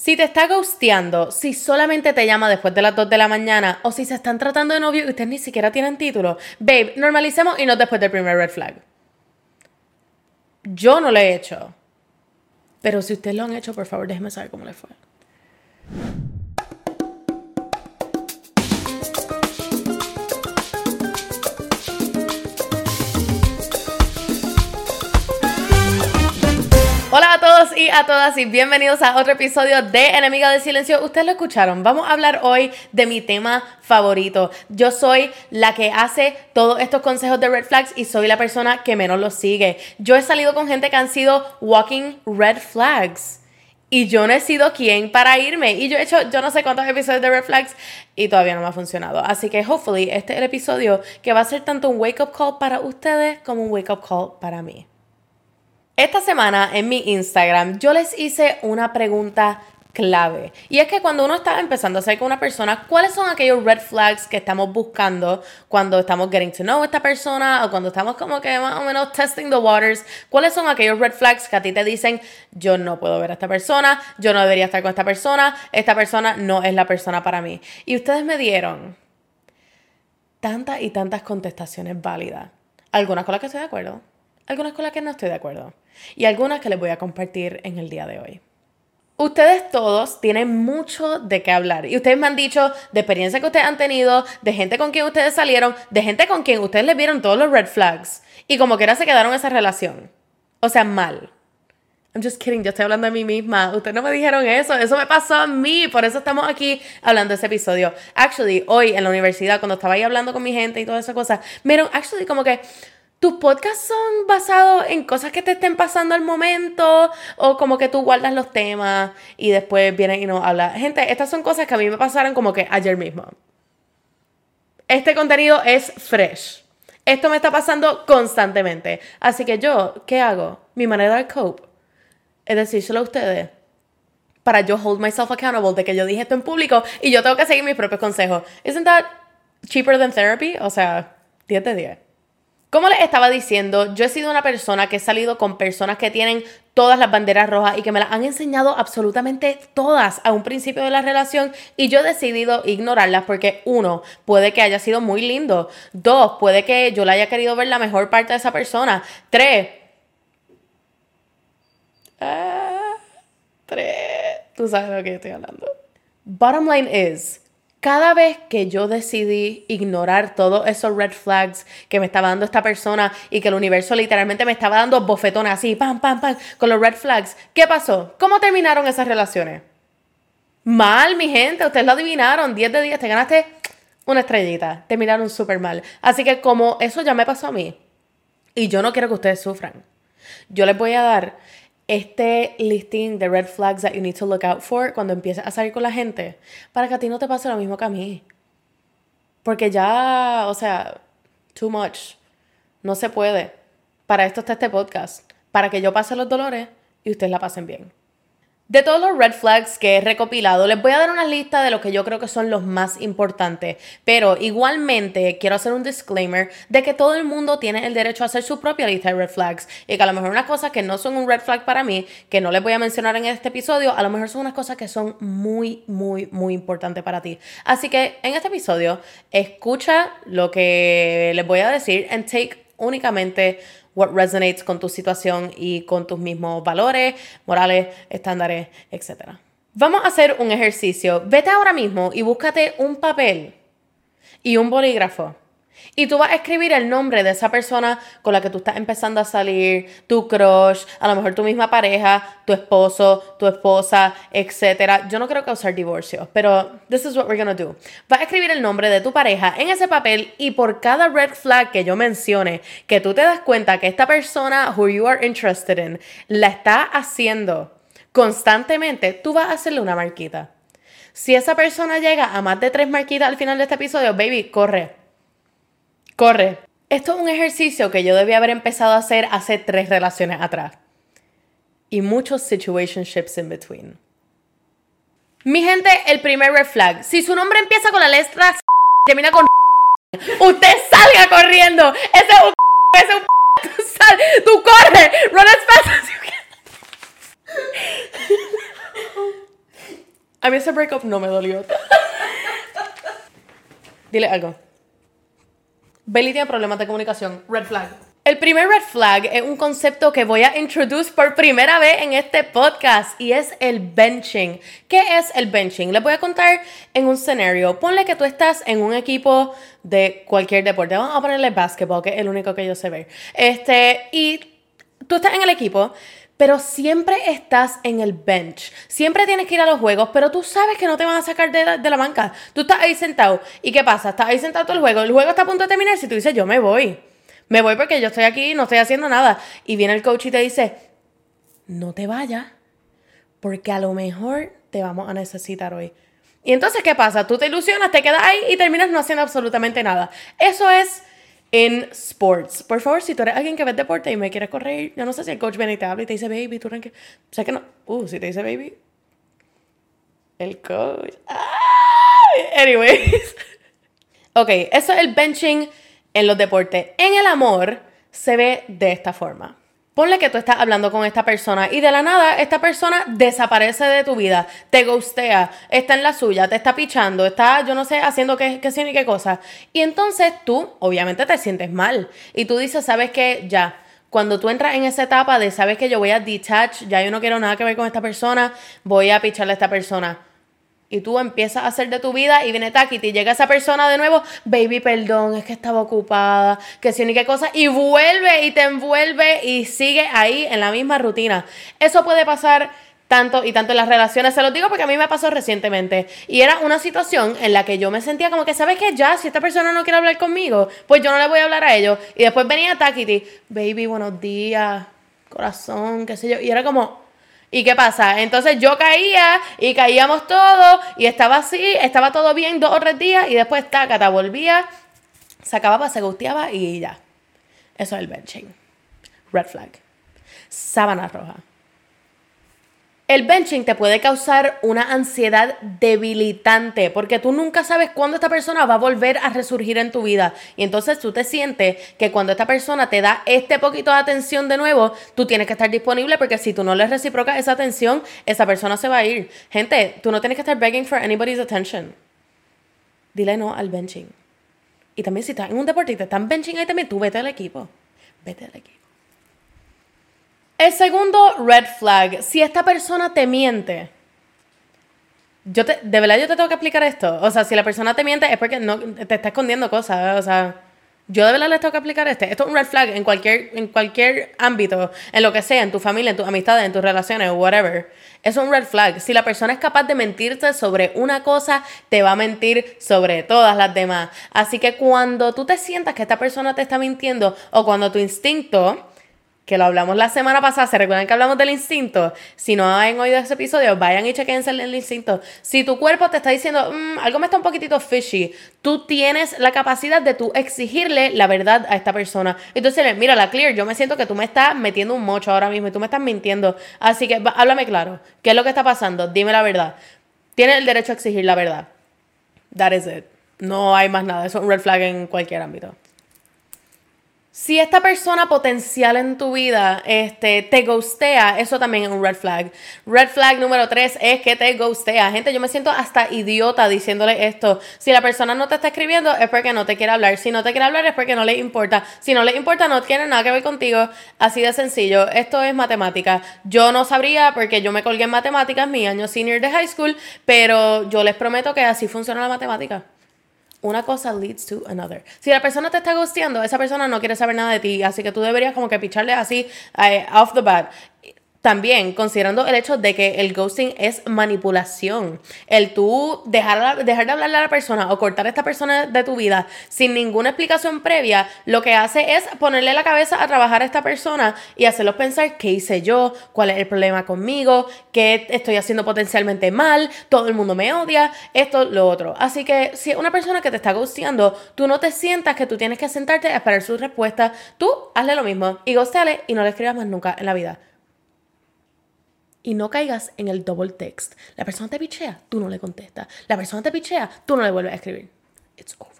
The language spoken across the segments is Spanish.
Si te está ghosteando, si solamente te llama después de las 2 de la mañana o si se están tratando de novio y ustedes ni siquiera tienen título, babe, normalicemos y no después del primer red flag. Yo no lo he hecho. Pero si ustedes lo han hecho, por favor, déjenme saber cómo les fue. Hola a todos y a todas y bienvenidos a otro episodio de Enemiga del Silencio. Ustedes lo escucharon. Vamos a hablar hoy de mi tema favorito. Yo soy la que hace todos estos consejos de red flags y soy la persona que menos los sigue. Yo he salido con gente que han sido walking red flags. Y yo no he sido quien para irme. Y yo he hecho yo no sé cuántos episodios de Red Flags y todavía no me ha funcionado. Así que, hopefully, este es el episodio que va a ser tanto un wake-up call para ustedes como un wake-up call para mí. Esta semana en mi Instagram yo les hice una pregunta clave. Y es que cuando uno está empezando a salir con una persona, ¿cuáles son aquellos red flags que estamos buscando cuando estamos getting to know esta persona o cuando estamos como que más o menos testing the waters? ¿Cuáles son aquellos red flags que a ti te dicen, yo no puedo ver a esta persona, yo no debería estar con esta persona, esta persona no es la persona para mí? Y ustedes me dieron tantas y tantas contestaciones válidas. Algunas con las que estoy de acuerdo, algunas con las que no estoy de acuerdo y algunas que les voy a compartir en el día de hoy. Ustedes todos tienen mucho de qué hablar y ustedes me han dicho de experiencia que ustedes han tenido, de gente con quien ustedes salieron, de gente con quien ustedes les vieron todos los red flags y como que era se quedaron en esa relación. O sea, mal. I'm just kidding, yo estoy hablando de mí misma. Ustedes no me dijeron eso, eso me pasó a mí, por eso estamos aquí hablando de ese episodio. Actually, hoy en la universidad, cuando estaba ahí hablando con mi gente y todas esas cosas, miren, actually, como que ¿Tus podcasts son basados en cosas que te estén pasando al momento? ¿O como que tú guardas los temas y después vienes y nos hablas? Gente, estas son cosas que a mí me pasaron como que ayer mismo. Este contenido es fresh. Esto me está pasando constantemente. Así que yo, ¿qué hago? Mi manera de cope es decírselo a ustedes para yo hold myself accountable de que yo dije esto en público y yo tengo que seguir mis propios consejos. ¿Isn't that cheaper than therapy? O sea, 10 de 10. Como les estaba diciendo, yo he sido una persona que he salido con personas que tienen todas las banderas rojas y que me las han enseñado absolutamente todas a un principio de la relación y yo he decidido ignorarlas porque uno, puede que haya sido muy lindo, dos, puede que yo le haya querido ver la mejor parte de esa persona, tres, ah, tres, tú sabes de lo que estoy hablando. Bottom line is, cada vez que yo decidí ignorar todos esos red flags que me estaba dando esta persona y que el universo literalmente me estaba dando bofetones así, pam, pam, pam, con los red flags, ¿qué pasó? ¿Cómo terminaron esas relaciones? Mal, mi gente, ustedes lo adivinaron, 10 de 10, te ganaste una estrellita, terminaron súper mal. Así que como eso ya me pasó a mí, y yo no quiero que ustedes sufran, yo les voy a dar este listing de red flags that you need to look out for cuando empieces a salir con la gente, para que a ti no te pase lo mismo que a mí. Porque ya, o sea, too much. No se puede. Para esto está este podcast. Para que yo pase los dolores y ustedes la pasen bien. De todos los red flags que he recopilado, les voy a dar una lista de lo que yo creo que son los más importantes, pero igualmente quiero hacer un disclaimer de que todo el mundo tiene el derecho a hacer su propia lista de red flags y que a lo mejor unas cosas que no son un red flag para mí, que no les voy a mencionar en este episodio, a lo mejor son unas cosas que son muy, muy, muy importantes para ti. Así que en este episodio, escucha lo que les voy a decir and take únicamente what resonates con tu situación y con tus mismos valores, morales, estándares, etc. Vamos a hacer un ejercicio. Vete ahora mismo y búscate un papel y un bolígrafo y tú vas a escribir el nombre de esa persona con la que tú estás empezando a salir, tu crush, a lo mejor tu misma pareja, tu esposo, tu esposa, etc. Yo no quiero causar divorcio, pero this is what we're gonna do. Vas a escribir el nombre de tu pareja en ese papel y por cada red flag que yo mencione, que tú te das cuenta que esta persona who you are interested in la está haciendo constantemente, tú vas a hacerle una marquita. Si esa persona llega a más de tres marquitas al final de este episodio, baby, corre Corre. Esto es un ejercicio que yo debía haber empezado a hacer hace tres relaciones atrás. Y muchos situationships in between. Mi gente, el primer red flag. Si su nombre empieza con la letra termina con usted salga corriendo. Ese es un ese es un tú, sal, tú corre, run as fast as you can. A mí ese breakup no me dolió. Dile algo. Bailey tiene problemas de comunicación. Red flag. El primer red flag es un concepto que voy a introducir por primera vez en este podcast y es el benching. ¿Qué es el benching? Les voy a contar en un escenario. Ponle que tú estás en un equipo de cualquier deporte. Vamos a ponerle básquetbol, que es el único que yo sé ver. Este, y tú estás en el equipo, pero siempre estás en el bench. Siempre tienes que ir a los juegos, pero tú sabes que no te van a sacar de la, banca. Tú estás ahí sentado. ¿Y qué pasa? Estás ahí sentado todo el juego. El juego está a punto de terminar. Si tú dices, yo me voy me voy porque yo estoy aquí, no estoy haciendo nada. Y viene el coach y te dice, no te vayas, porque a lo mejor te vamos a necesitar hoy. Y entonces, ¿qué pasa? Tú te ilusionas, te quedas ahí y terminas no haciendo absolutamente nada. Eso es en sports. Por favor, si tú eres alguien que ve deporte y me quieres correr, yo no sé si el coach viene y te habla y te dice baby, tú que. Sé que no. Uh, si te dice baby. El coach. Anyways. ok, eso es el benching en los deportes. En el amor se ve de esta forma. Ponle que tú estás hablando con esta persona y de la nada esta persona desaparece de tu vida, te gustea, está en la suya, te está pichando, está, yo no sé, haciendo qué, qué ni qué cosa. Y entonces tú, obviamente, te sientes mal. Y tú dices, ¿sabes qué? Ya. Cuando tú entras en esa etapa de, ¿sabes que Yo voy a detach, ya yo no quiero nada que ver con esta persona, voy a picharle a esta persona y tú empiezas a hacer de tu vida y viene Taki y llega esa persona de nuevo, baby, perdón, es que estaba ocupada, que si ni qué cosa, y vuelve y te envuelve y sigue ahí en la misma rutina. Eso puede pasar tanto y tanto en las relaciones, se lo digo porque a mí me pasó recientemente y era una situación en la que yo me sentía como que, ¿sabes qué? Ya, si esta persona no quiere hablar conmigo, pues yo no le voy a hablar a ellos. Y después venía Takiti, baby, buenos días, corazón, qué sé yo, y era como, ¿Y qué pasa? Entonces yo caía y caíamos todos y estaba así, estaba todo bien dos o tres días y después Tácata volvía, se acababa, se gusteaba y ya. Eso es el benching. Red flag. Sábana roja. El benching te puede causar una ansiedad debilitante porque tú nunca sabes cuándo esta persona va a volver a resurgir en tu vida. Y entonces tú te sientes que cuando esta persona te da este poquito de atención de nuevo, tú tienes que estar disponible porque si tú no le reciprocas esa atención, esa persona se va a ir. Gente, tú no tienes que estar begging for anybody's attention. Dile no al benching. Y también si estás en un deporte y te están benching ahí también, tú vete al equipo. Vete al equipo. El segundo red flag, si esta persona te miente, yo te, de verdad yo te tengo que explicar esto. O sea, si la persona te miente es porque no te está escondiendo cosas. O sea, yo de verdad les tengo que explicar este. Esto es un red flag en cualquier, en cualquier ámbito, en lo que sea, en tu familia, en tus amistades, en tus relaciones, whatever. Es un red flag. Si la persona es capaz de mentirte sobre una cosa, te va a mentir sobre todas las demás. Así que cuando tú te sientas que esta persona te está mintiendo o cuando tu instinto que lo hablamos la semana pasada, ¿se recuerdan que hablamos del instinto? Si no han oído ese episodio, vayan y chequense el instinto. Si tu cuerpo te está diciendo, mm, algo me está un poquitito fishy, tú tienes la capacidad de tú exigirle la verdad a esta persona. Entonces, mira, la clear, yo me siento que tú me estás metiendo un mocho ahora mismo y tú me estás mintiendo. Así que háblame claro, ¿qué es lo que está pasando? Dime la verdad. Tienes el derecho a exigir la verdad. That is it. No hay más nada. Eso es un red flag en cualquier ámbito. Si esta persona potencial en tu vida este, te ghostea, eso también es un red flag. Red flag número tres es que te ghostea. Gente, yo me siento hasta idiota diciéndole esto. Si la persona no te está escribiendo es porque no te quiere hablar. Si no te quiere hablar es porque no le importa. Si no le importa no tiene nada que ver contigo. Así de sencillo. Esto es matemática. Yo no sabría porque yo me colgué en matemáticas mi año senior de high school, pero yo les prometo que así funciona la matemática una cosa leads to another. Si la persona te está gusteando, esa persona no quiere saber nada de ti, así que tú deberías como que picharle así eh, off the bat. También considerando el hecho de que el ghosting es manipulación. El tú dejar, dejar de hablarle a la persona o cortar a esta persona de tu vida sin ninguna explicación previa, lo que hace es ponerle la cabeza a trabajar a esta persona y hacerlos pensar qué hice yo, cuál es el problema conmigo, qué estoy haciendo potencialmente mal, todo el mundo me odia, esto, lo otro. Así que si una persona que te está ghosteando, tú no te sientas que tú tienes que sentarte a esperar su respuesta, tú hazle lo mismo y ghosteale y no le escribas más nunca en la vida y no caigas en el double text. La persona te pichea, tú no le contestas. La persona te pichea, tú no le vuelves a escribir. It's over.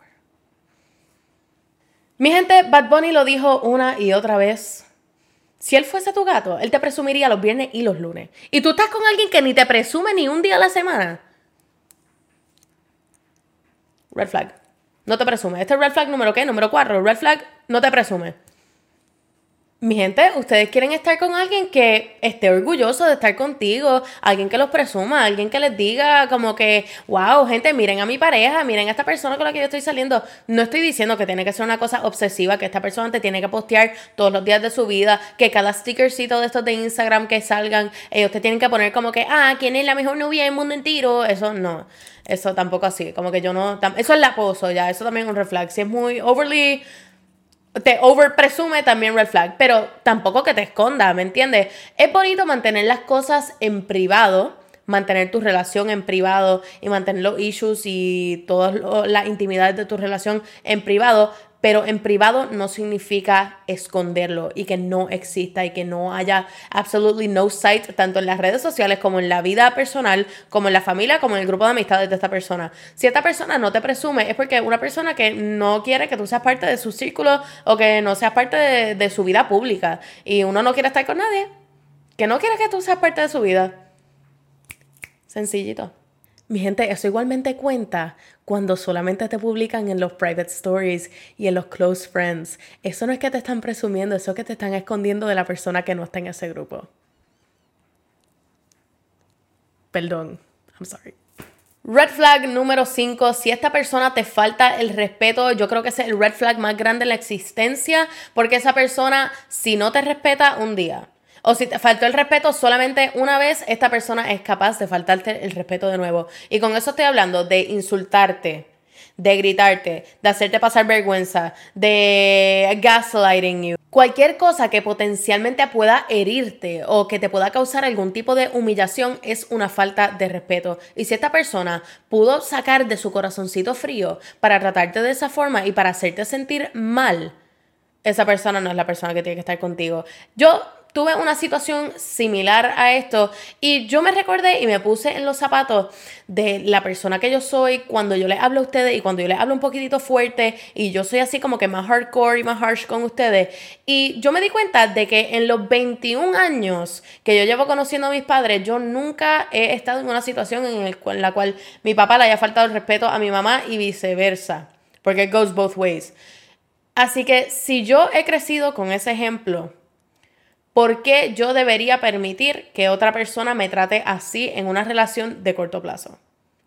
Mi gente, Bad Bunny lo dijo una y otra vez. Si él fuese tu gato, él te presumiría los viernes y los lunes. Y tú estás con alguien que ni te presume ni un día a la semana. Red flag. No te presume. Este es red flag número qué? Número 4. Red flag, no te presume. Mi gente, ustedes quieren estar con alguien que esté orgulloso de estar contigo, alguien que los presuma, alguien que les diga como que, wow, gente, miren a mi pareja, miren a esta persona con la que yo estoy saliendo. No estoy diciendo que tiene que ser una cosa obsesiva, que esta persona te tiene que postear todos los días de su vida, que cada stickercito de estos de Instagram que salgan, ellos te tienen que poner como que, ah, ¿quién es la mejor novia del mundo entero? Eso no, eso tampoco así, como que yo no, eso es la pozo ya, eso también es un reflex. Si es muy overly te over presume también red flag, pero tampoco que te esconda, ¿me entiendes? Es bonito mantener las cosas en privado, mantener tu relación en privado y mantener los issues y todas las intimidades de tu relación en privado, pero en privado no significa esconderlo y que no exista y que no haya absolutely no sight tanto en las redes sociales como en la vida personal, como en la familia, como en el grupo de amistades de esta persona. Si esta persona no te presume, es porque una persona que no quiere que tú seas parte de su círculo o que no seas parte de, de su vida pública y uno no quiere estar con nadie, que no quiere que tú seas parte de su vida. Sencillito. Mi gente, eso igualmente cuenta cuando solamente te publican en los private stories y en los close friends. Eso no es que te están presumiendo, eso es que te están escondiendo de la persona que no está en ese grupo. Perdón, I'm sorry. Red flag número 5, si esta persona te falta el respeto, yo creo que es el red flag más grande en la existencia, porque esa persona, si no te respeta un día, o si te faltó el respeto solamente una vez, esta persona es capaz de faltarte el respeto de nuevo. Y con eso estoy hablando de insultarte, de gritarte, de hacerte pasar vergüenza, de gaslighting you. Cualquier cosa que potencialmente pueda herirte o que te pueda causar algún tipo de humillación es una falta de respeto. Y si esta persona pudo sacar de su corazoncito frío para tratarte de esa forma y para hacerte sentir mal, esa persona no es la persona que tiene que estar contigo. Yo tuve una situación similar a esto y yo me recordé y me puse en los zapatos de la persona que yo soy cuando yo les hablo a ustedes y cuando yo les hablo un poquitito fuerte y yo soy así como que más hardcore y más harsh con ustedes. Y yo me di cuenta de que en los 21 años que yo llevo conociendo a mis padres, yo nunca he estado en una situación en, la cual mi papá le haya faltado el respeto a mi mamá y viceversa. Porque it goes both ways. Así que si yo he crecido con ese ejemplo, ¿Por qué yo debería permitir que otra persona me trate así en una relación de corto plazo?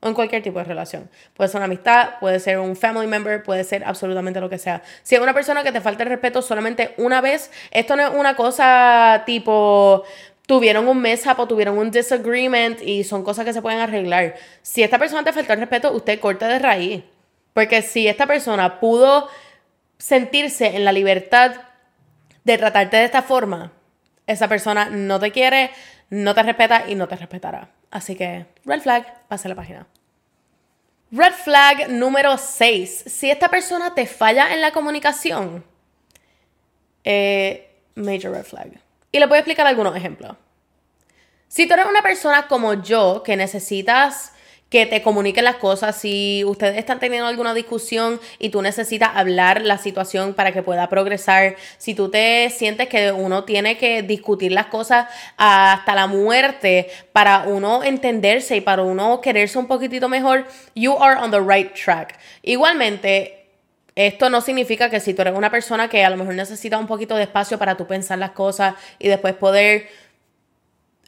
O en cualquier tipo de relación. Puede ser una amistad, puede ser un family member, puede ser absolutamente lo que sea. Si es una persona que te falta el respeto solamente una vez, esto no es una cosa tipo tuvieron un mess up o tuvieron un disagreement y son cosas que se pueden arreglar. Si esta persona te faltó el respeto, usted corte de raíz. Porque si esta persona pudo sentirse en la libertad de tratarte de esta forma, esa persona no te quiere, no te respeta y no te respetará. Así que, red flag, pase la página. Red flag número 6. Si esta persona te falla en la comunicación, eh, major red flag. Y le voy a explicar algunos ejemplos. Si tú eres una persona como yo que necesitas que te comuniquen las cosas. Si ustedes están teniendo alguna discusión y tú necesitas hablar la situación para que pueda progresar, si tú te sientes que uno tiene que discutir las cosas hasta la muerte para uno entenderse y para uno quererse un poquitito mejor, you are on the right track. Igualmente, esto no significa que si tú eres una persona que a lo mejor necesita un poquito de espacio para tú pensar las cosas y después poder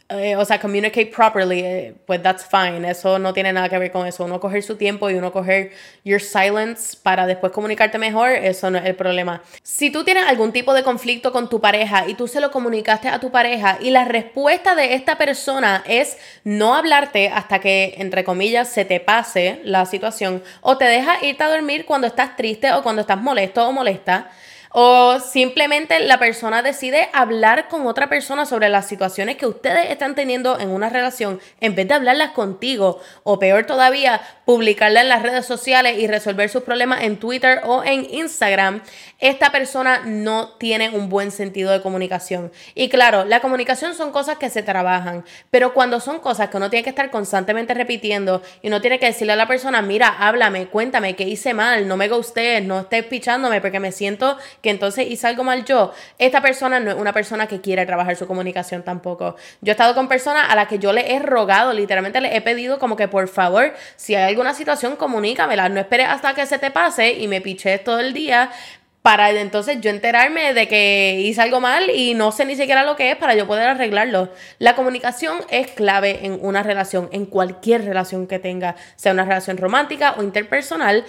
eh, o sea, communicate properly, eh, pues that's fine. Eso no tiene nada que ver con eso. Uno coger su tiempo y uno coger your silence para después comunicarte mejor, eso no es el problema. Si tú tienes algún tipo de conflicto con tu pareja y tú se lo comunicaste a tu pareja y la respuesta de esta persona es no hablarte hasta que, entre comillas, se te pase la situación o te deja irte a dormir cuando estás triste o cuando estás molesto o molesta, o simplemente la persona decide hablar con otra persona sobre las situaciones que ustedes están teniendo en una relación en vez de hablarlas contigo. O peor todavía, publicarla en las redes sociales y resolver sus problemas en Twitter o en Instagram. Esta persona no tiene un buen sentido de comunicación. Y claro, la comunicación son cosas que se trabajan. Pero cuando son cosas que uno tiene que estar constantemente repitiendo y uno tiene que decirle a la persona, mira, háblame, cuéntame qué hice mal, no me guste, no estés pichándome porque me siento que entonces hice algo mal yo, esta persona no es una persona que quiere trabajar su comunicación tampoco. Yo he estado con personas a las que yo le he rogado, literalmente le he pedido como que por favor, si hay alguna situación, comunícamela. No esperes hasta que se te pase y me piches todo el día para entonces yo enterarme de que hice algo mal y no sé ni siquiera lo que es para yo poder arreglarlo. La comunicación es clave en una relación, en cualquier relación que tenga, sea una relación romántica o interpersonal.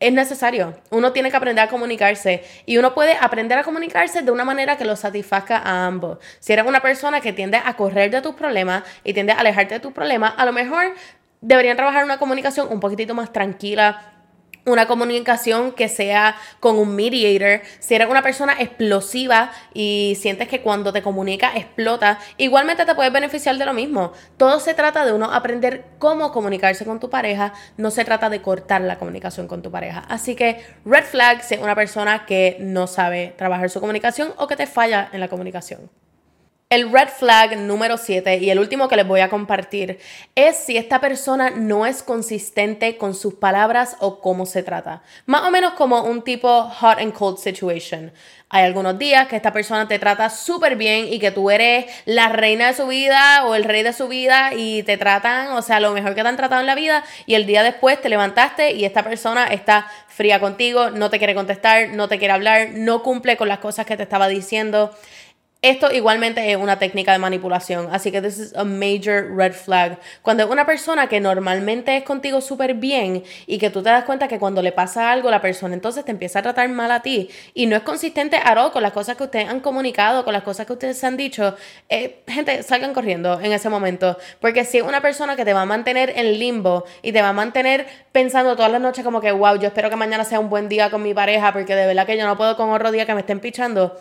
Es necesario. Uno tiene que aprender a comunicarse y uno puede aprender a comunicarse de una manera que lo satisfaga a ambos. Si eres una persona que tiende a correr de tus problemas y tiende a alejarte de tus problemas, a lo mejor deberían trabajar una comunicación un poquitito más tranquila, una comunicación que sea con un mediator. Si eres una persona explosiva y sientes que cuando te comunica explota, igualmente te puedes beneficiar de lo mismo. Todo se trata de uno aprender cómo comunicarse con tu pareja, no se trata de cortar la comunicación con tu pareja. Así que red flag si es una persona que no sabe trabajar su comunicación o que te falla en la comunicación. El red flag número 7 y el último que les voy a compartir es si esta persona no es consistente con sus palabras o cómo se trata. Más o menos como un tipo hot and cold situation. Hay algunos días que esta persona te trata súper bien y que tú eres la reina de su vida o el rey de su vida y te tratan, o sea, lo mejor que te han tratado en la vida y el día después te levantaste y esta persona está fría contigo, no te quiere contestar, no te quiere hablar, no cumple con las cosas que te estaba diciendo. Esto igualmente es una técnica de manipulación, así que this is a major red flag. Cuando una persona que normalmente es contigo súper bien y que tú te das cuenta que cuando le pasa algo la persona entonces te empieza a tratar mal a ti y no es consistente a all con las cosas que ustedes han comunicado, con las cosas que ustedes han dicho, eh, gente, salgan corriendo en ese momento, porque si es una persona que te va a mantener en limbo y te va a mantener pensando todas las noches como que, wow, yo espero que mañana sea un buen día con mi pareja porque de verdad que yo no puedo con otro día que me estén pichando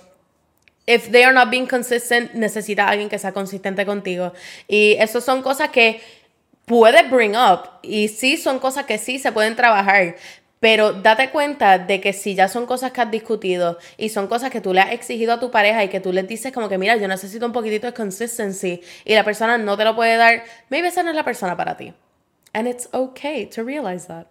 if they are not being consistent, necesita alguien que sea consistente contigo. Y eso son cosas que puedes bring up. Y sí, son cosas que sí se pueden trabajar. Pero date cuenta de que si ya son cosas que has discutido y son cosas que tú le has exigido a tu pareja y que tú les dices como que, mira, yo necesito un poquitito de consistency y la persona no te lo puede dar, maybe esa no es la persona para ti. And it's okay to realize that.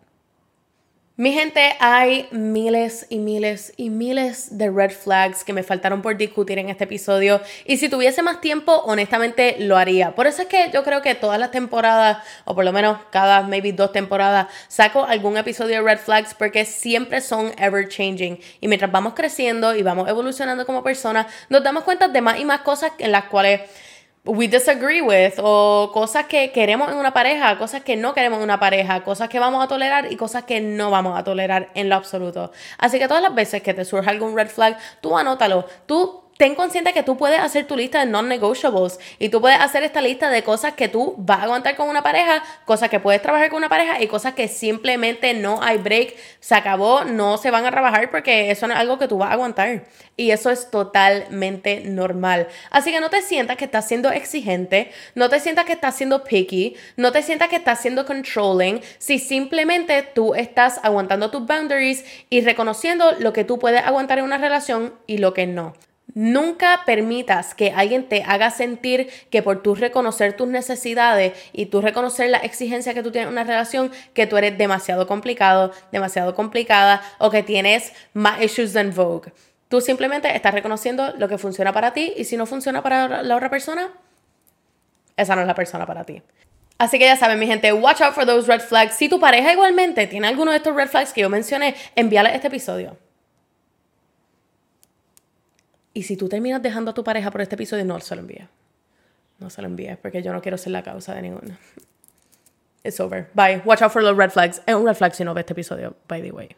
Mi gente, hay miles y miles y miles de red flags que me faltaron por discutir en este episodio y si tuviese más tiempo, honestamente lo haría. Por eso es que yo creo que todas las temporadas, o por lo menos cada maybe dos temporadas, saco algún episodio de red flags porque siempre son ever changing y mientras vamos creciendo y vamos evolucionando como personas, nos damos cuenta de más y más cosas en las cuales we disagree with o cosas que queremos en una pareja, cosas que no queremos en una pareja, cosas que vamos a tolerar y cosas que no vamos a tolerar en lo absoluto. Así que todas las veces que te surja algún red flag, tú anótalo. Tú ten consciente que tú puedes hacer tu lista de non-negotiables y tú puedes hacer esta lista de cosas que tú vas a aguantar con una pareja, cosas que puedes trabajar con una pareja y cosas que simplemente no hay break, se acabó, no se van a trabajar porque eso no es algo que tú vas a aguantar. Y eso es totalmente normal. Así que no te sientas que estás siendo exigente, no te sientas que estás siendo picky, no te sientas que estás siendo controlling, si simplemente tú estás aguantando tus boundaries y reconociendo lo que tú puedes aguantar en una relación y lo que no. Nunca permitas que alguien te haga sentir que por tú reconocer tus necesidades y tú reconocer la exigencia que tú tienes en una relación, que tú eres demasiado complicado, demasiado complicada o que tienes más issues than Vogue. Tú simplemente estás reconociendo lo que funciona para ti y si no funciona para la otra persona, esa no es la persona para ti. Así que ya saben, mi gente, watch out for those red flags. Si tu pareja igualmente tiene alguno de estos red flags que yo mencioné, envíale este episodio. Y si tú terminas dejando a tu pareja por este episodio, no se lo envíes. No se lo envíes porque yo no quiero ser la causa de ninguno. It's over. Bye. Watch out for the red flags. Es un red flag si no ves este episodio, by the way.